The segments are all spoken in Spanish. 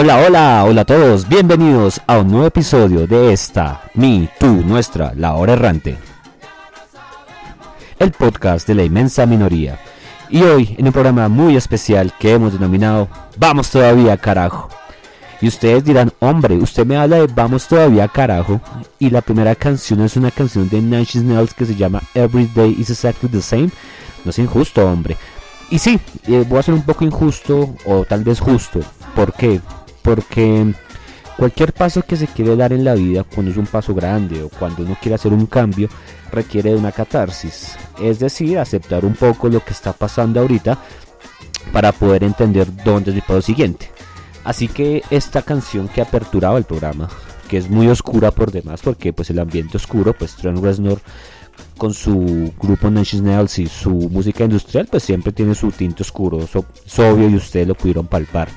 Hola, hola, hola a todos, bienvenidos a un nuevo episodio de esta, mi, tú, nuestra, La Hora Errante. El podcast de la inmensa minoría. Y hoy en un programa muy especial que hemos denominado Vamos todavía carajo. Y ustedes dirán, hombre, usted me habla de Vamos todavía carajo. Y la primera canción es una canción de Inch Nails que se llama Every Day is Exactly the Same. No es injusto, hombre. Y sí, eh, voy a ser un poco injusto o tal vez justo. ¿Por qué? Porque cualquier paso que se quiere dar en la vida, cuando es un paso grande o cuando uno quiere hacer un cambio, requiere de una catarsis. Es decir, aceptar un poco lo que está pasando ahorita para poder entender dónde es el paso siguiente. Así que esta canción que aperturaba el programa, que es muy oscura por demás, porque pues el ambiente oscuro, pues Trent Reznor con su grupo Inch Nails y su música industrial, pues siempre tiene su tinte oscuro, es obvio y ustedes lo pudieron palpar.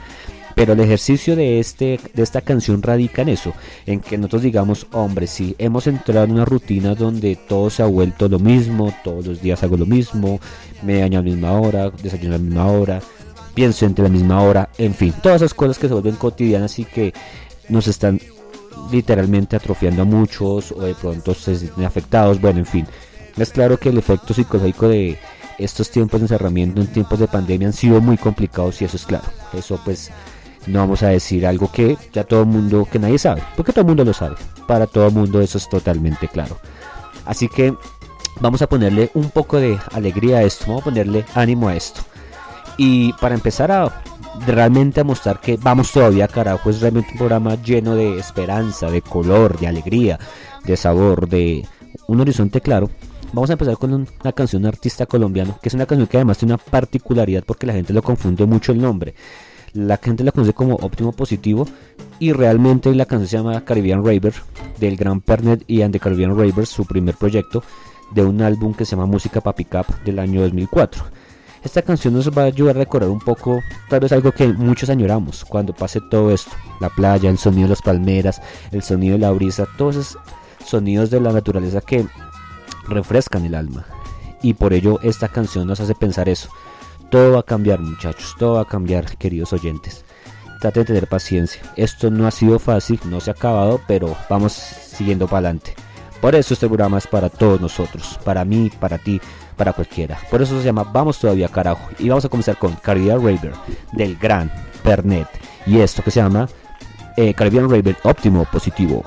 Pero el ejercicio de, este, de esta canción radica en eso, en que nosotros digamos, hombre, sí, hemos entrado en una rutina donde todo se ha vuelto lo mismo, todos los días hago lo mismo, me baño a la misma hora, desayuno a la misma hora, pienso entre la misma hora, en fin, todas esas cosas que se vuelven cotidianas y que nos están literalmente atrofiando a muchos o de pronto se sienten afectados, bueno, en fin. Es claro que el efecto psicológico de estos tiempos de encerramiento en tiempos de pandemia han sido muy complicados y eso es claro. Eso pues no vamos a decir algo que ya todo el mundo, que nadie sabe, porque todo el mundo lo sabe. Para todo el mundo eso es totalmente claro. Así que vamos a ponerle un poco de alegría a esto, vamos a ponerle ánimo a esto. Y para empezar a realmente a mostrar que vamos todavía carajo, es realmente un programa lleno de esperanza, de color, de alegría, de sabor, de un horizonte claro. Vamos a empezar con una canción de un artista colombiano, que es una canción que además tiene una particularidad porque la gente lo confunde mucho el nombre. La gente la conoce como óptimo positivo y realmente la canción se llama Caribbean Raver del gran Pernet y And the Caribbean Ravers, su primer proyecto de un álbum que se llama Música Papi Cap del año 2004. Esta canción nos va a ayudar a recordar un poco, tal vez algo que muchos añoramos cuando pase todo esto: la playa, el sonido de las palmeras, el sonido de la brisa, todos esos sonidos de la naturaleza que refrescan el alma. Y por ello esta canción nos hace pensar eso. Todo va a cambiar muchachos, todo va a cambiar queridos oyentes. Traten de tener paciencia. Esto no ha sido fácil, no se ha acabado, pero vamos siguiendo para adelante. Por eso este programa es para todos nosotros, para mí, para ti, para cualquiera. Por eso se llama Vamos todavía carajo. Y vamos a comenzar con Caribbean Raver del gran Pernet. Y esto que se llama eh, Raver óptimo positivo.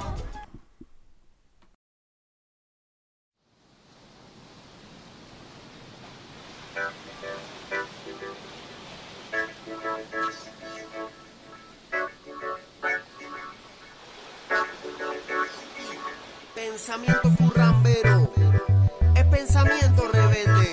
Pensamiento currambero, es pensamiento rebelde.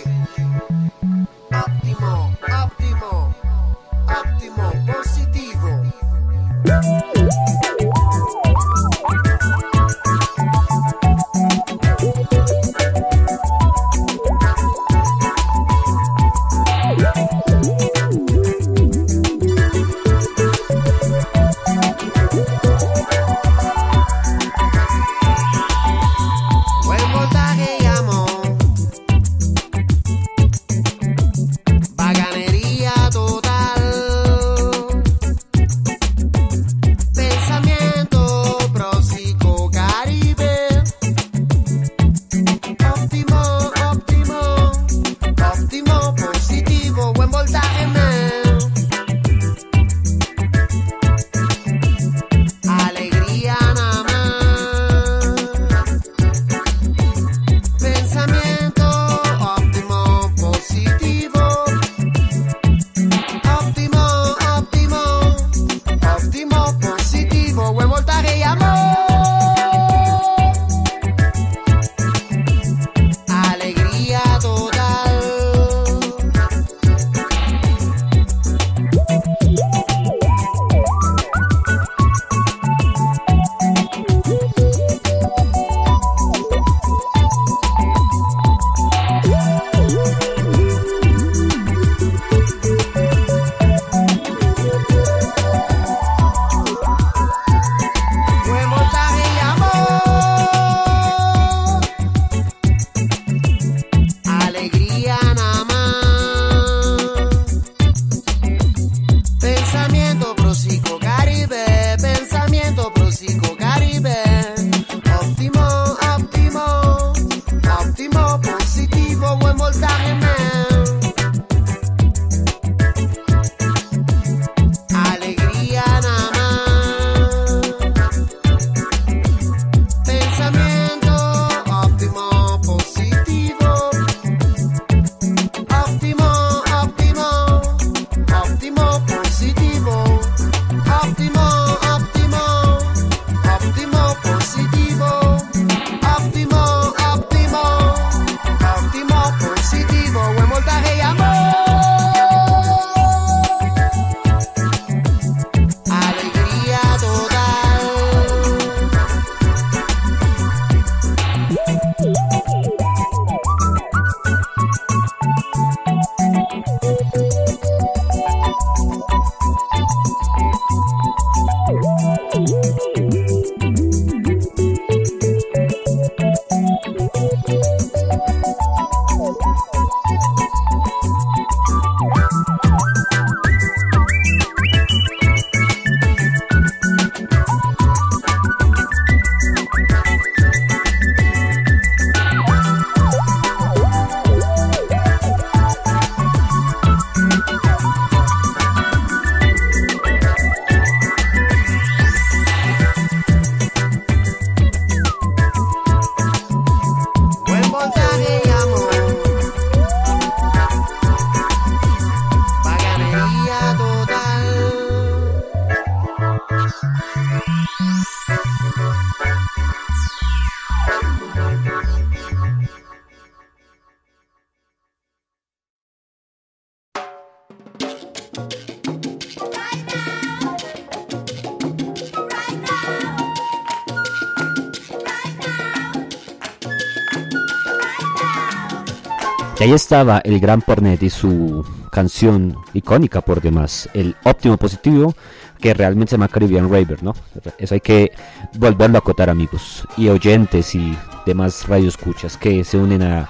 Ahí estaba el gran Pornet y su canción icónica por demás, el óptimo positivo, que realmente se llama Caribbean Raver, ¿no? Eso hay que volverlo a acotar, amigos, y oyentes y demás radioescuchas que se unen a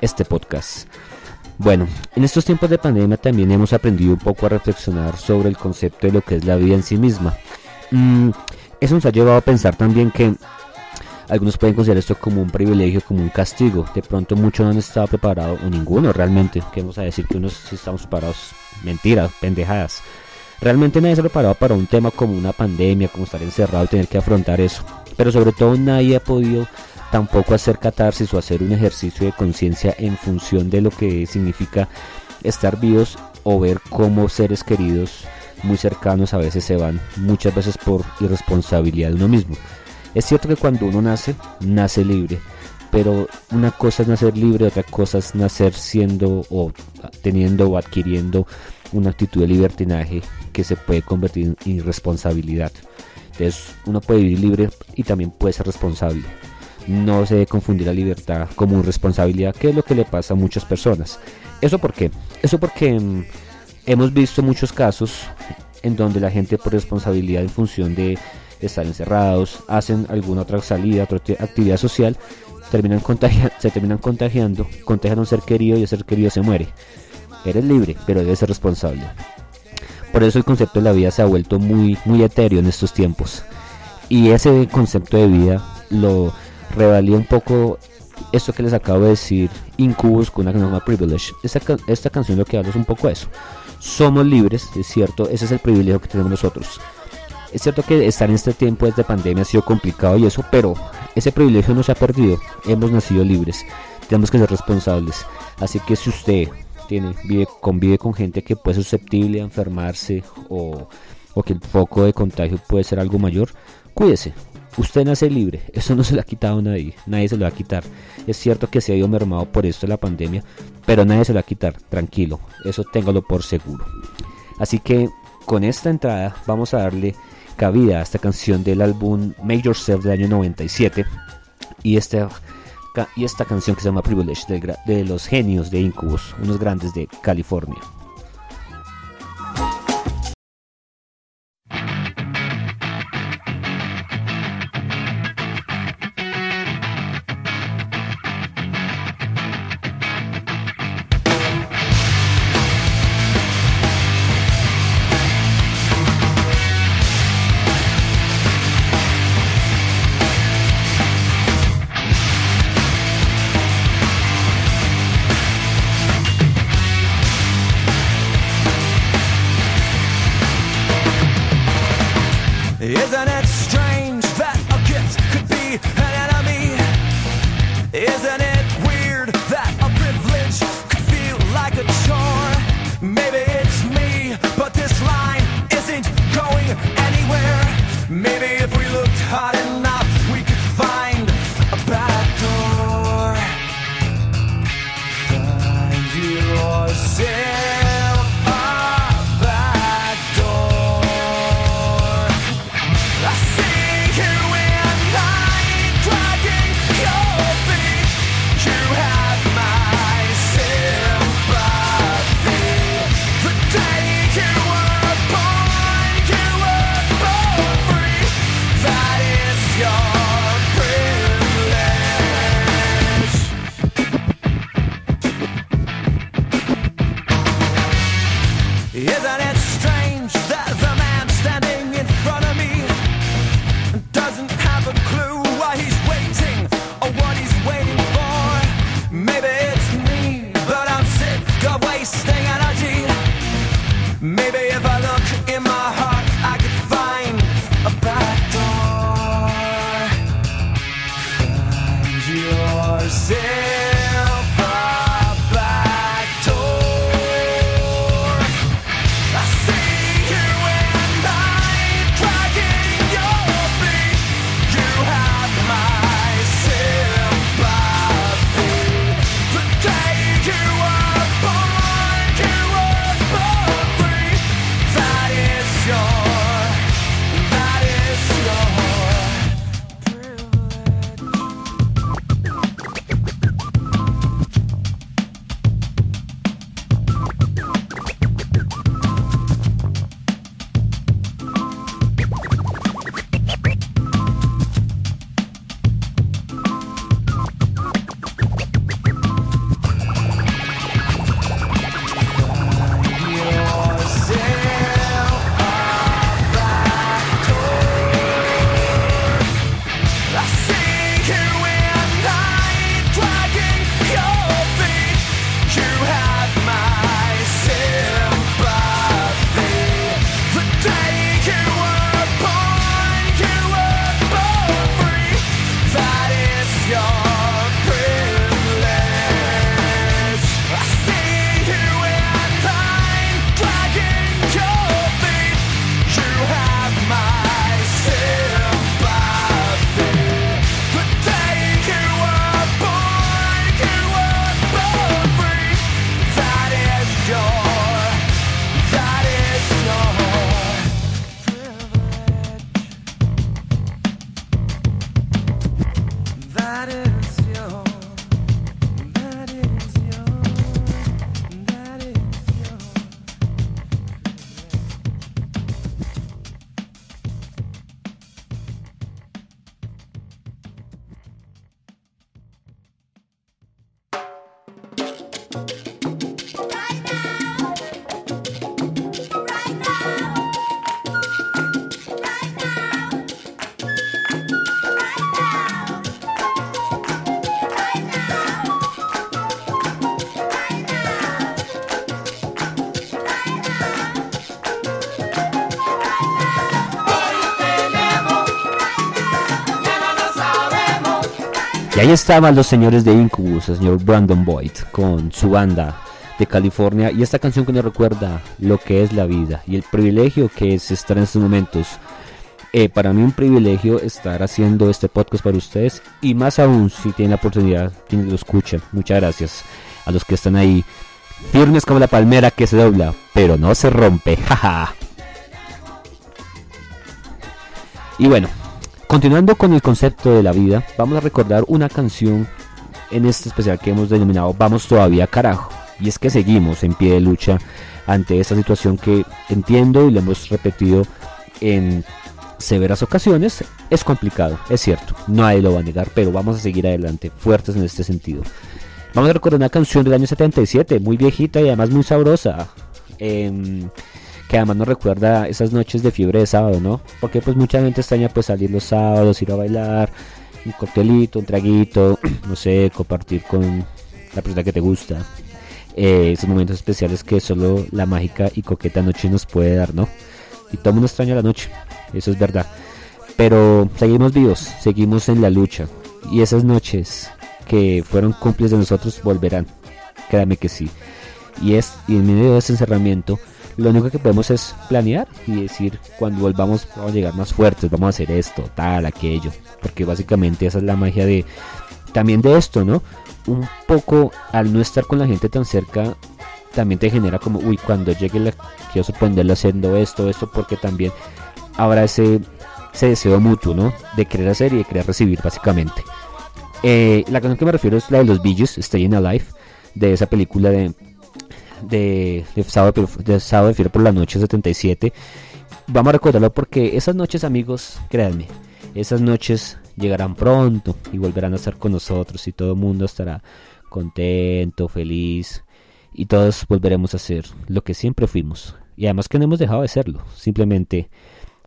este podcast. Bueno, en estos tiempos de pandemia también hemos aprendido un poco a reflexionar sobre el concepto de lo que es la vida en sí misma. Mm, eso nos ha llevado a pensar también que algunos pueden considerar esto como un privilegio, como un castigo. De pronto muchos no han estado preparados, o ninguno realmente. Que vamos a decir que unos sí estamos preparados. Mentiras, pendejadas. Realmente nadie se ha preparado para un tema como una pandemia, como estar encerrado y tener que afrontar eso. Pero sobre todo nadie ha podido tampoco hacer catarsis o hacer un ejercicio de conciencia en función de lo que significa estar vivos o ver cómo seres queridos muy cercanos a veces se van, muchas veces por irresponsabilidad de uno mismo. Es cierto que cuando uno nace, nace libre, pero una cosa es nacer libre, otra cosa es nacer siendo o teniendo o adquiriendo una actitud de libertinaje que se puede convertir en irresponsabilidad. Entonces uno puede vivir libre y también puede ser responsable. No se debe confundir la libertad como irresponsabilidad, que es lo que le pasa a muchas personas. ¿Eso por qué? Eso porque mm, hemos visto muchos casos en donde la gente por responsabilidad en función de estar encerrados, hacen alguna otra salida, otra actividad social, terminan se terminan contagiando, contagian a un ser querido y el ser querido se muere. Eres libre, pero debes ser responsable. Por eso el concepto de la vida se ha vuelto muy, muy etéreo en estos tiempos. Y ese concepto de vida lo revalía un poco esto que les acabo de decir, Incubus con una canción Privilege. Esta, esta canción lo que habla es un poco eso. Somos libres, es cierto, ese es el privilegio que tenemos nosotros. Es cierto que estar en este tiempo de pandemia ha sido complicado y eso, pero ese privilegio no se ha perdido. Hemos nacido libres. Tenemos que ser responsables. Así que si usted vive, convive con gente que puede ser susceptible a enfermarse o, que el foco de contagio puede ser algo mayor, cuídese. Usted nace libre, eso no se lo ha quitado nadie, nadie se lo va a quitar. Es cierto que se ha ido mermado por esto de la pandemia, pero nadie se lo va a quitar, tranquilo, eso téngalo por seguro. Así que con esta entrada vamos a darle cabida a esta canción del álbum Make Yourself del año 97 y esta, y esta canción que se llama Privilege de, de los genios de Incubus, unos grandes de California. Estaban los señores de Incubus, el señor Brandon Boyd, con su banda de California. Y esta canción que nos recuerda lo que es la vida y el privilegio que es estar en estos momentos. Eh, para mí un privilegio estar haciendo este podcast para ustedes y más aún si tienen la oportunidad, quienes lo escuchan. Muchas gracias a los que están ahí firmes como la palmera que se dobla, pero no se rompe. Jaja. y bueno, continuando con el concepto de la vida, vamos a recordar una canción en este especial que hemos denominado Vamos todavía carajo. Y es que seguimos en pie de lucha ante esta situación que entiendo y lo hemos repetido en severas ocasiones. Es complicado, es cierto, nadie lo va a negar, pero vamos a seguir adelante, fuertes en este sentido. Vamos a recordar una canción del año 77, muy viejita y además muy sabrosa. em, que además nos recuerda esas noches de fiebre de sábado, ¿no? Porque pues mucha gente extraña pues salir los sábados, ir a bailar, un coctelito, un traguito, no sé, compartir con la persona que te gusta. Eh, esos momentos especiales que solo la mágica y coqueta noche nos puede dar, ¿no? Y todo mundo extraña la noche, eso es verdad. Pero seguimos vivos, seguimos en la lucha. Y esas noches que fueron cómplices de nosotros volverán. Créame que sí. Y, es, y en medio de ese encerramiento, lo único que podemos es planear y decir cuando volvamos vamos a llegar más fuertes, vamos a hacer esto, tal, aquello. Porque básicamente esa es la magia de también de esto, ¿no? Un poco al no estar con la gente tan cerca, también te genera como, uy, cuando llegue la quiero sorprenderlo haciendo esto, esto, porque también habrá ese, ese deseo mutuo, ¿no? De querer hacer y de querer recibir, básicamente. Eh, la canción que me refiero es la de los Billys, Staying Alive, de esa película de de, sábado, de sábado de Fiero por la noche 77. Vamos a recordarlo porque esas noches, amigos, créanme, esas noches llegarán pronto y volverán a estar con nosotros y todo el mundo estará contento, feliz y todos volveremos a ser lo que siempre fuimos. Y además que no hemos dejado de serlo, simplemente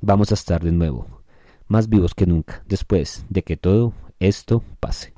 vamos a estar de nuevo, más vivos que nunca, después de que todo esto pase.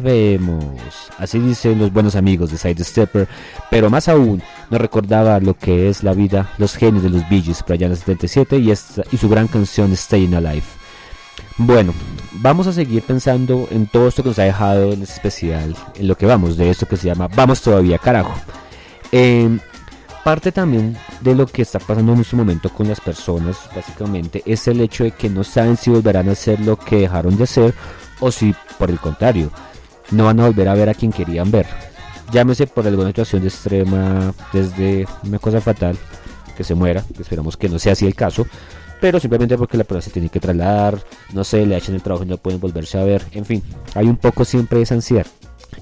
Sabemos. Así dicen los buenos amigos de Sidestepper, pero más aún nos recordaba lo que es la vida, los genios de los Bee Gees por allá en el 77 y, esta- y su gran canción Staying Alive. Bueno, vamos a seguir pensando en todo esto que nos ha dejado en este especial, en lo que vamos, de esto que se llama Vamos todavía, carajo. Eh, parte también de lo que está pasando en este momento con las personas, básicamente, es el hecho de que no saben si volverán a hacer lo que dejaron de hacer o si, por el contrario, no van a volver a ver a quien querían ver. Llámese por alguna situación de extrema, desde una cosa fatal, que se muera, esperamos que no sea así el caso, pero simplemente porque la persona se tiene que trasladar, no sé, le echan el trabajo y no pueden volverse a ver, en fin, hay un poco siempre de esa ansiedad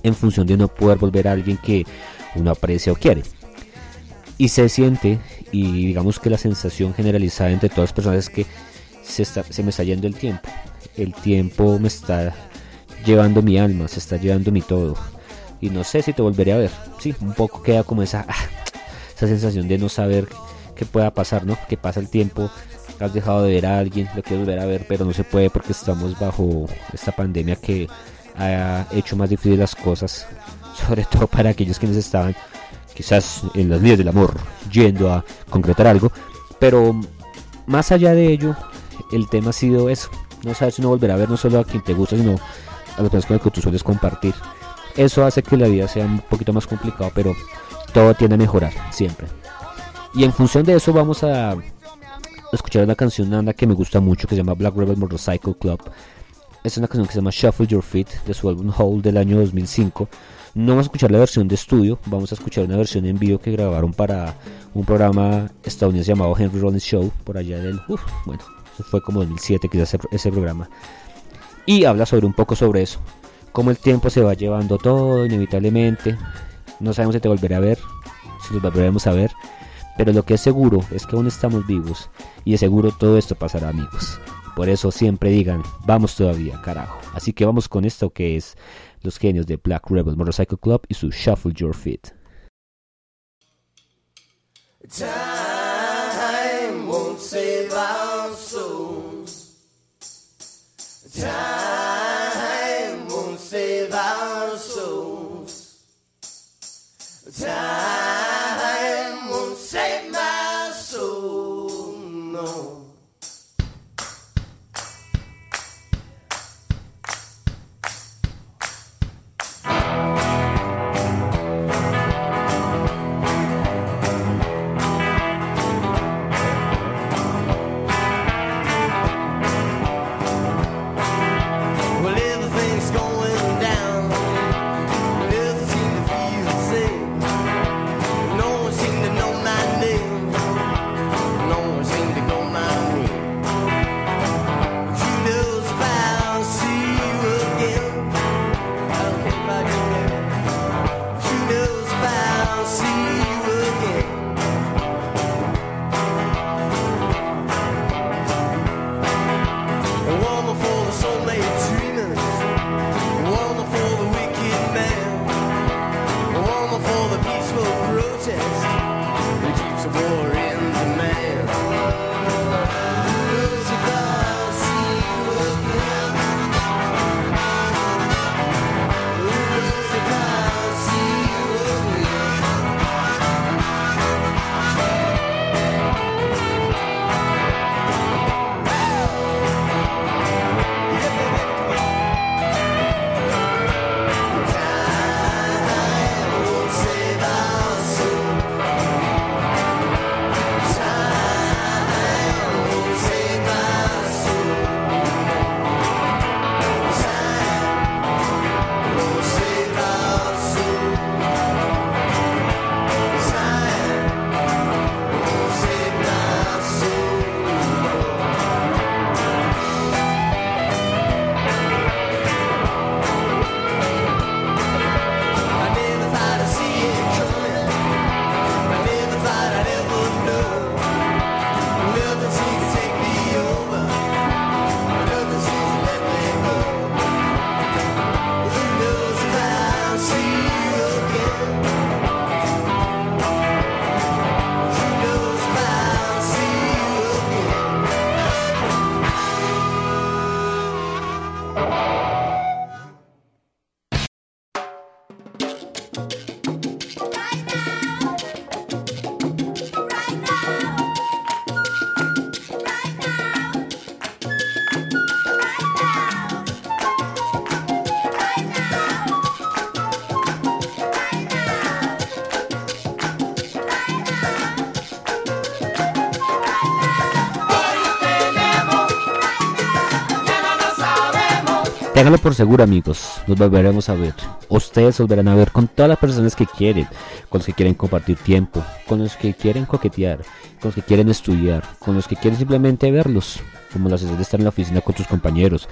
en función de no poder volver a alguien que uno aprecia o quiere. Y se siente, y digamos que la sensación generalizada entre todas las personas es que se, está, se me está yendo el tiempo. El tiempo me está llevando mi alma, se está llevando mi todo. Y no sé si te volveré a ver. Sí, un poco queda como esa, ah, esa sensación de no saber qué pueda pasar, ¿no? Que pasa el tiempo, has dejado de ver a alguien, lo quieres volver a ver, pero no se puede porque estamos bajo esta pandemia que ha hecho más difíciles las cosas, sobre todo para aquellos quienes estaban quizás en las líneas del amor, yendo a concretar algo, pero más allá de ello, el tema ha sido eso, no sabes si no volverá a ver no solo a quien te gusta, sino a las personas con las que tú sueles compartir. Eso hace que la vida sea un poquito más complicado, pero todo tiende a mejorar, siempre. Y en función de eso vamos a escuchar una canción Nanda que me gusta mucho que se llama Black Rebel Motorcycle Club. Es una canción que se llama Shuffle Your Feet de su álbum Hole del año 2005. No vamos a escuchar la versión de estudio, vamos a escuchar una versión en vivo que grabaron para un programa estadounidense llamado Henry Rollins Show por allá del, uf, bueno, fue como 2007 quizás ese programa. Y habla sobre un poco sobre eso, cómo el tiempo se va llevando todo inevitablemente. No sabemos si te volveré a ver, si nos volveremos a ver, pero lo que es seguro es que aún estamos vivos y de seguro todo esto pasará amigos. Por eso siempre digan, vamos todavía, carajo. Así que vamos con esto que es los genios de Black Rebel Motorcycle Club y su Shuffle Your Feet. Time Time Ténganlo por seguro amigos, nos volveremos a ver. Ustedes volverán a ver con todas las personas que quieren, con los que quieren compartir tiempo, con los que quieren coquetear, con los que quieren estudiar, con los que quieren simplemente verlos, como la sensación de estar en la oficina con tus compañeros,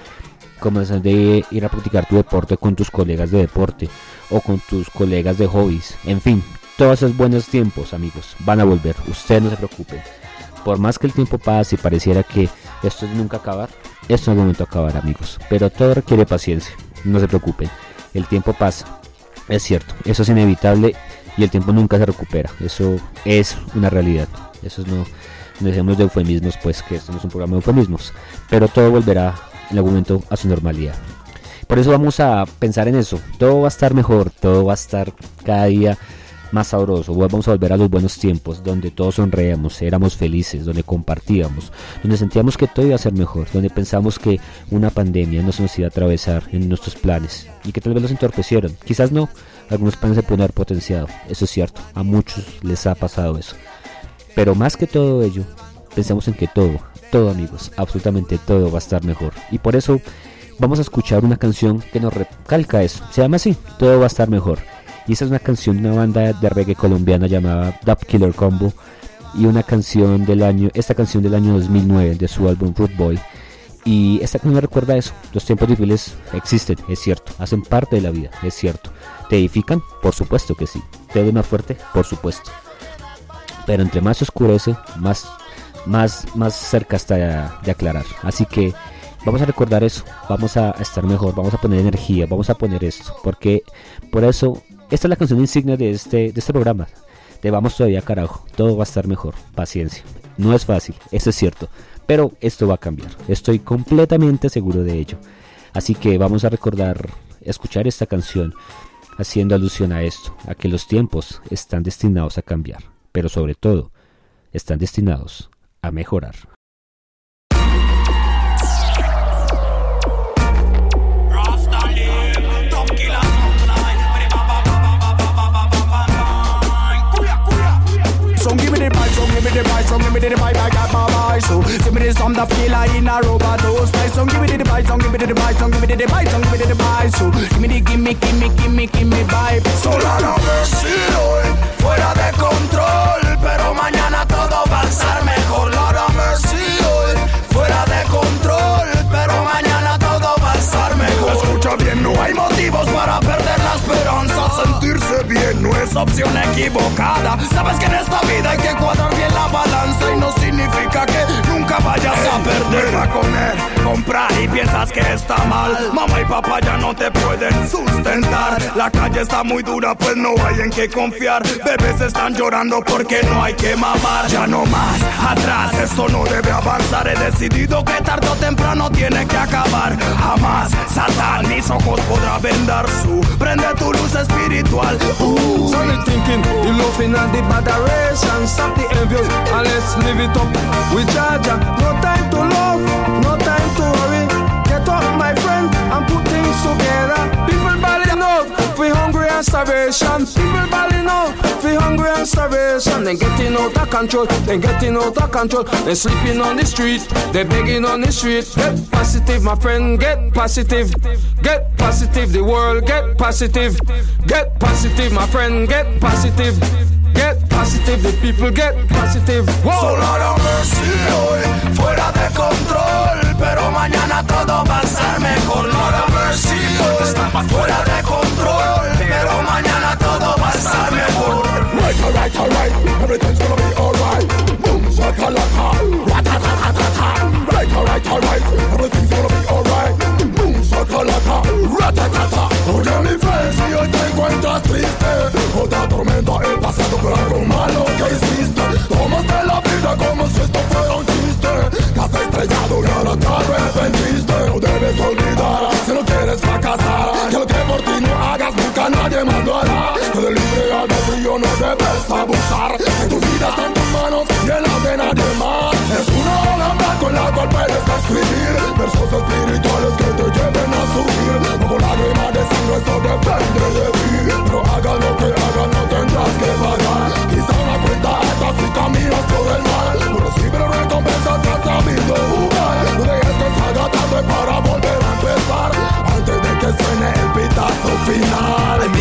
como la sensación de ir a practicar tu deporte con tus colegas de deporte o con tus colegas de hobbies. En fin, todos esos buenos tiempos amigos van a volver, ustedes no se preocupen. Por más que el tiempo pase y pareciera que esto es nunca acabar, es el momento de acabar amigos. Pero todo requiere paciencia, no se preocupen. El tiempo pasa, es cierto, eso es inevitable y el tiempo nunca se recupera. Eso es una realidad. Eso no, no dejemos de eufemismos, pues que esto no es un programa de eufemismos. Pero todo volverá en algún momento a su normalidad. Por eso vamos a pensar en eso. Todo va a estar mejor, todo va a estar cada día más sabroso. Vamos a volver a los buenos tiempos donde todos sonreíamos, éramos felices, donde compartíamos, donde sentíamos que todo iba a ser mejor, donde pensamos que una pandemia no se nos iba a atravesar en nuestros planes y que tal vez los entorpecieron. Quizás no, algunos planes se pueden haber potenciado, eso es cierto, a muchos les ha pasado eso. Pero más que todo ello, pensamos en que todo, todo amigos, absolutamente todo va a estar mejor. Y por eso vamos a escuchar una canción que nos recalca eso. Se llama así, todo va a estar mejor. Y esa es una canción de una banda de reggae colombiana llamada Dub Killer Combo. Y una canción del año, esta canción del año 2009 de su álbum Root. Y esta canción me recuerda eso. Los tiempos difíciles existen, es cierto. Hacen parte de la vida, es cierto. ¿Te edifican? Por supuesto que sí. ¿Te ven más fuerte? Por supuesto. Pero entre más oscurece, más, más, más cerca está de, de aclarar. Así que vamos a recordar eso. Vamos a estar mejor. Vamos a poner energía. Vamos a poner esto. Porque por eso esta es la canción insignia de este, de este programa. De vamos todavía carajo, todo va a estar mejor, paciencia. No es fácil, eso es cierto, pero esto va a cambiar. Estoy completamente seguro de ello. Así que vamos a recordar, escuchar esta canción haciendo alusión a esto, a que los tiempos están destinados a cambiar, pero sobre todo, están destinados a mejorar. Give me the vibe, so give me the vibe, I got my. So give me the like in a rubber dose. Like, so give gimme, gimme, gimme, Sola no hoy, fuera de control, pero mañana todo va a estar mejor. Lord mercy hoy, fuera de control, pero mañana todo va a estar mejor. Escucha bien, no hay motivos para perder. Sentirse bien no es opción equivocada. Sabes que en esta vida hay que cuadrar bien la balanza y no significa nunca vayas a perder. Va a comer, comprar y piensas que está mal. Mamá y papá ya no te pueden sustentar. La calle está muy dura, pues no hay en qué confiar. Bebés están llorando porque no hay que mamar. Ya no más, atrás, esto no debe avanzar. He decidido que tarde o temprano tiene que acabar. Jamás, Satán, mis ojos podrá vendar su. Prende tu luz espiritual. Uh. Solid thinking, the loving and the moderation. Stop the envious and it up with No time to love, no time to worry. Get up, my friend, and put things together. People balling out, we hungry and starvation. People balling out, we hungry and starvation. Then getting out of control, then getting out of control. Then sleeping on the street, they begging on the street. Get positive, my friend, get positive. Get positive, the world, get positive. Get positive, my friend, get positive. Get positive, the people get positive. Whoa. Sola no mercy hoy, fuera de control, pero mañana todo va a estar mejor. Lord mercy hoy, fuera de control, pero mañana todo va a estar mejor. Right, alright, alright, everything's gonna be alright. Boom, shakalaka, ratatatata. Right, alright, alright, everything's gonna be alright. Boom, shakalaka, ratatata. Oye mi fe, si hoy te encuentras triste, otra tormenta he pasado por algo malo que hiciste. Tomaste la vida como si esto fuera un chiste. Casa estrellado y ahora te arrepentiste. No debes olvidar, si no quieres fracasar, que lo que por ti no hagas nunca nadie demandará que del libre albedrío no debes abusar. Que tu vida está en tus manos y en las de nadie más. Es una hoja en la cual puedes escribir caminas por el mar. No recibes recompensas has sabido jugar. No dejes que salga tarde para volver a empezar. Antes de que suene el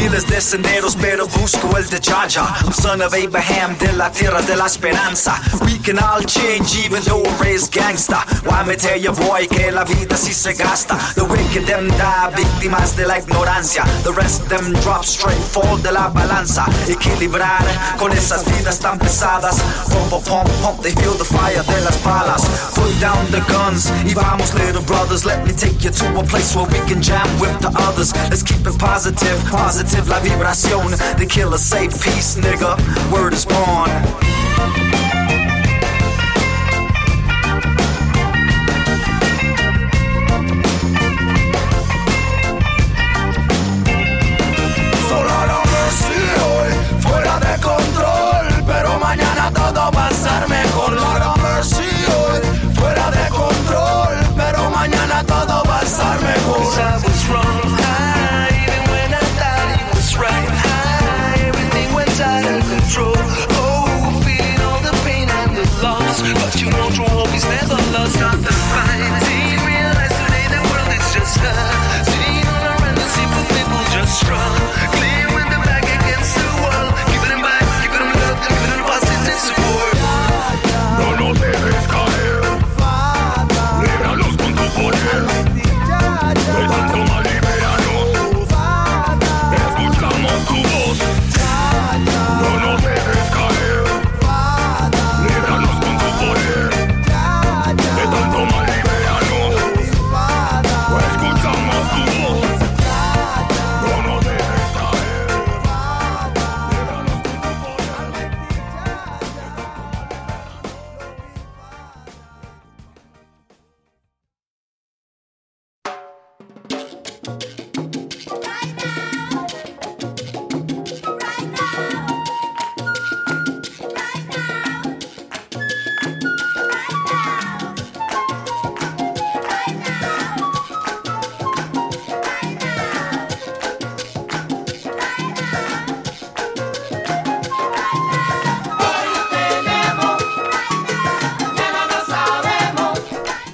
miles de senderos, pero busco el de. I'm son of Abraham, de la tierra de la esperanza. We can all change, even though we're raised gangsta. Why me tell you, boy, que la vida sí se gasta. The wicked them die, víctimas de la ignorancia. The rest them drop straight, fall de la balanza. Equilibrar con esas vidas tan pesadas. Pump, pump, pump, they feel the fire de las balas. Put down the guns, y vamos, little brothers. Let me take you to a place where we can jam with the others. Let's keep it positive, positive la vibración. The killer say peace, nigga. Word is born.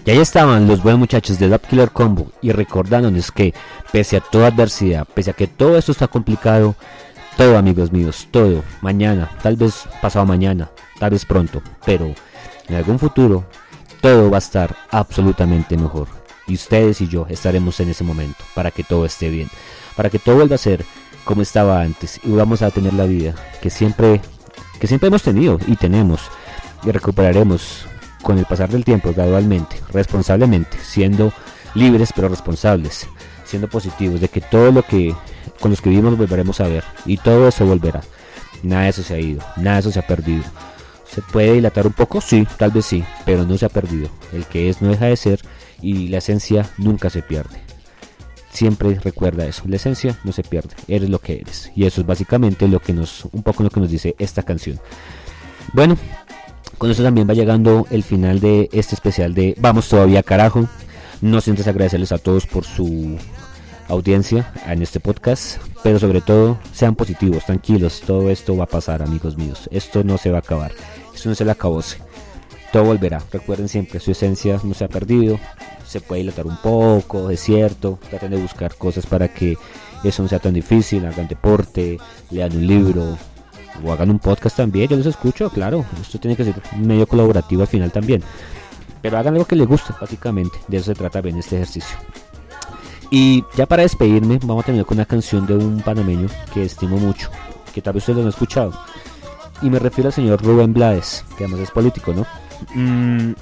Y ahí estaban los buenos muchachos de Love Killer Combo y recordándonos que pese a toda adversidad, pese a que todo esto está complicado, todo amigos míos, todo, mañana, tal vez pasado mañana, tal vez pronto, pero en algún futuro, todo va a estar absolutamente mejor. Y ustedes y yo estaremos en ese momento para que todo esté bien, para que todo vuelva a ser como estaba antes y vamos a tener la vida que siempre, que siempre hemos tenido y tenemos y recuperaremos con el pasar del tiempo gradualmente, responsablemente, siendo libres pero responsables, siendo positivos de que todo lo que con los que vivimos volveremos a ver y todo eso volverá. Nada de eso se ha ido, nada de eso se ha perdido. ¿Se puede dilatar un poco? Sí, tal vez sí, pero no se ha perdido. El que es no deja de ser y la esencia nunca se pierde. Siempre recuerda eso, la esencia no se pierde, eres lo que eres. Y eso es básicamente lo que nos, un poco lo que nos dice esta canción. Bueno, con eso también va llegando el final de este especial de Vamos todavía carajo. No sientes agradecerles a todos por su audiencia en este podcast, pero sobre todo sean positivos, tranquilos, todo esto va a pasar amigos míos, esto no se va a acabar, esto no se le acabose, todo volverá, recuerden siempre, su esencia no se ha perdido, se puede dilatar un poco, es cierto, traten de buscar cosas para que eso no sea tan difícil, hagan deporte, lean un libro, o hagan un podcast también, yo los escucho, claro, esto tiene que ser medio colaborativo al final también. Pero hagan algo que les guste, básicamente, de eso se trata bien este ejercicio. Y ya para despedirme, vamos a terminar con una canción de un panameño que estimo mucho, que tal vez ustedes lo han escuchado. Y me refiero al señor Rubén Blades, que además es político, ¿no? Mm,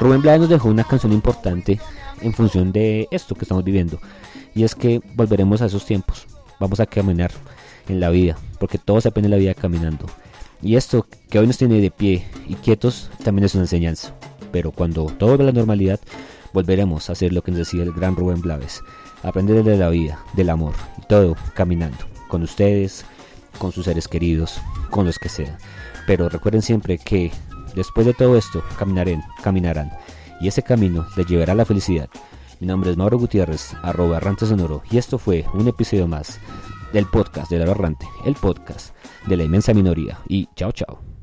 Rubén Blades nos dejó una canción importante en función de esto que estamos viviendo. Y es que volveremos a esos tiempos. Vamos a caminar en la vida, porque todo se aprende en la vida caminando. Y esto que hoy nos tiene de pie y quietos también es una enseñanza. Pero cuando todo vuelva a la normalidad, volveremos a hacer lo que nos decía el gran Rubén Blades. Aprender de la vida, del amor, y todo caminando. con ustedes, con sus seres queridos, con los que sea. Pero recuerden siempre que después de todo esto caminarán, caminarán y ese camino les llevará a la felicidad. Mi nombre es Mauro Gutiérrez, arroba errante sonoro, y esto fue un episodio más del podcast de la errante, el podcast de la inmensa minoría. Y chao, chao.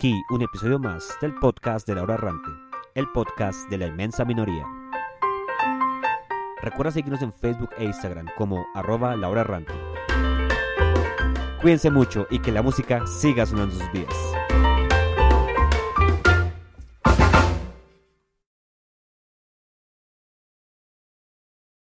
Aquí un episodio más del podcast de Laura Errante, el podcast de la inmensa minoría. Recuerda seguirnos en Facebook e Instagram como arroba Laura Errante. Cuídense mucho y que la música siga sonando sus vidas.